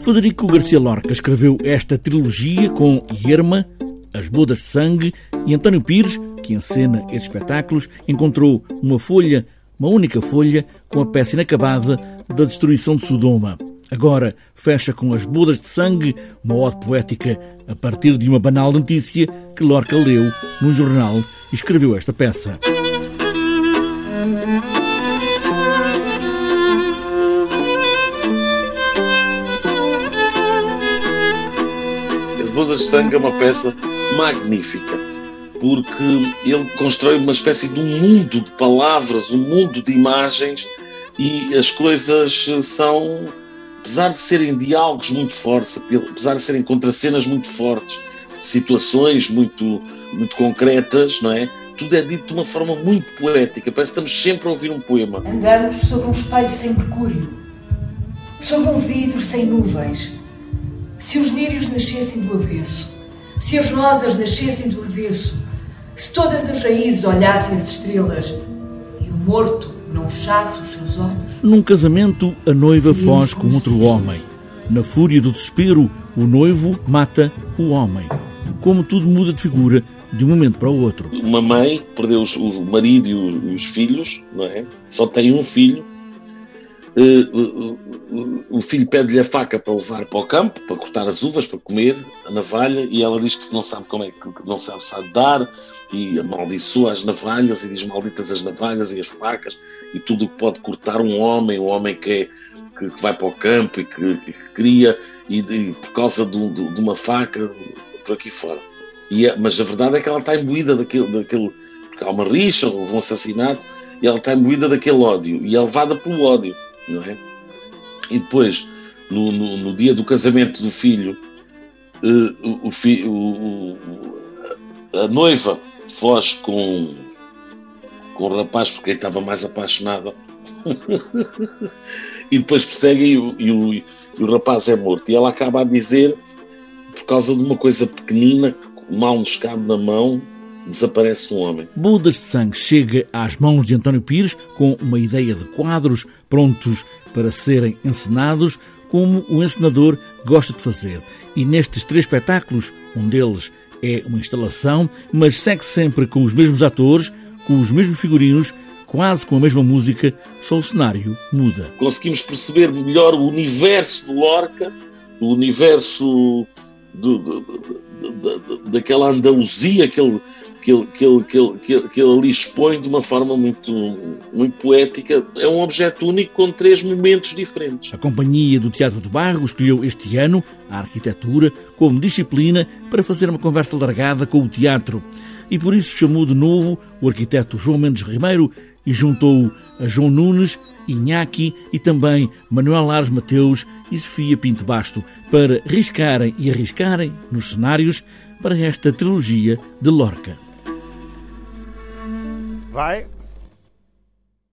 Federico Garcia Lorca escreveu esta trilogia com Irma, As Bodas de Sangue e António Pires, que encena estes espetáculos, encontrou uma folha, uma única folha, com a peça inacabada da destruição de Sodoma. Agora fecha com As Bodas de Sangue, uma ode poética a partir de uma banal notícia que Lorca leu num jornal e escreveu esta peça. Bodas de Sangue é uma peça magnífica, porque ele constrói uma espécie de um mundo de palavras, um mundo de imagens, e as coisas são, apesar de serem diálogos muito fortes, apesar de serem contracenas muito fortes, situações muito, muito concretas, não é? Tudo é dito de uma forma muito poética, parece que estamos sempre a ouvir um poema. Andamos sobre um espelho sem mercúrio, sobre um vidro sem nuvens se os lírios nascessem do avesso, se as rosas nascessem do avesso, se todas as raízes olhassem as estrelas e o morto não fechasse os seus olhos. Num casamento, a noiva foge com outro homem. Na fúria do desespero, o noivo mata o homem. Como tudo muda de figura de um momento para o outro. Uma mãe perdeu o marido e os filhos, não é? Só tem um filho o filho pede-lhe a faca para levar para o campo, para cortar as uvas, para comer, a navalha, e ela diz que não sabe como é que não sabe, sabe dar, e amaldiçoa as navalhas, e diz malditas as navalhas e as facas, e tudo o que pode cortar um homem, um homem que, é, que vai para o campo e que, que cria, e, e, por causa de, de, de, uma faca, por aqui fora. E, é, mas a verdade é que ela está imbuída daquele, daquele porque há uma rixa, houve um assassinato, e ela está imbuída daquele ódio, e é levada pelo ódio não é? E depois, no, no, no dia do casamento do filho, uh, o, fi, o, o, a noiva foge com, com o rapaz porque estava mais apaixonada e depois persegue e o, e, o, e o rapaz é morto. E ela acaba a dizer, por causa de uma coisa pequenina, mal nos cabe na mão, desaparece um homem. Bodas de Sangue chega às mãos de António Pires com uma ideia de quadros prontos para serem encenados, como o encenador gosta de fazer. E nestes três espetáculos, um deles é uma instalação, mas segue sempre com os mesmos atores, com os mesmos figurinos, quase com a mesma música, só o cenário muda. Conseguimos perceber melhor o universo do Lorca, o universo do, do, do, daquela Andaluzia que ele, que ele, que, ele, que, ele, que, ele, que ele ali expõe de uma forma muito, muito poética. É um objeto único com três momentos diferentes. A Companhia do Teatro do Barro escolheu este ano a arquitetura como disciplina para fazer uma conversa largada com o teatro. E por isso chamou de novo o arquiteto João Mendes Ribeiro e juntou a João Nunes, Inhaki e também Manuel Lares Mateus e Sofia Pinto Basto para riscarem e arriscarem nos cenários para esta trilogia de Lorca. Vai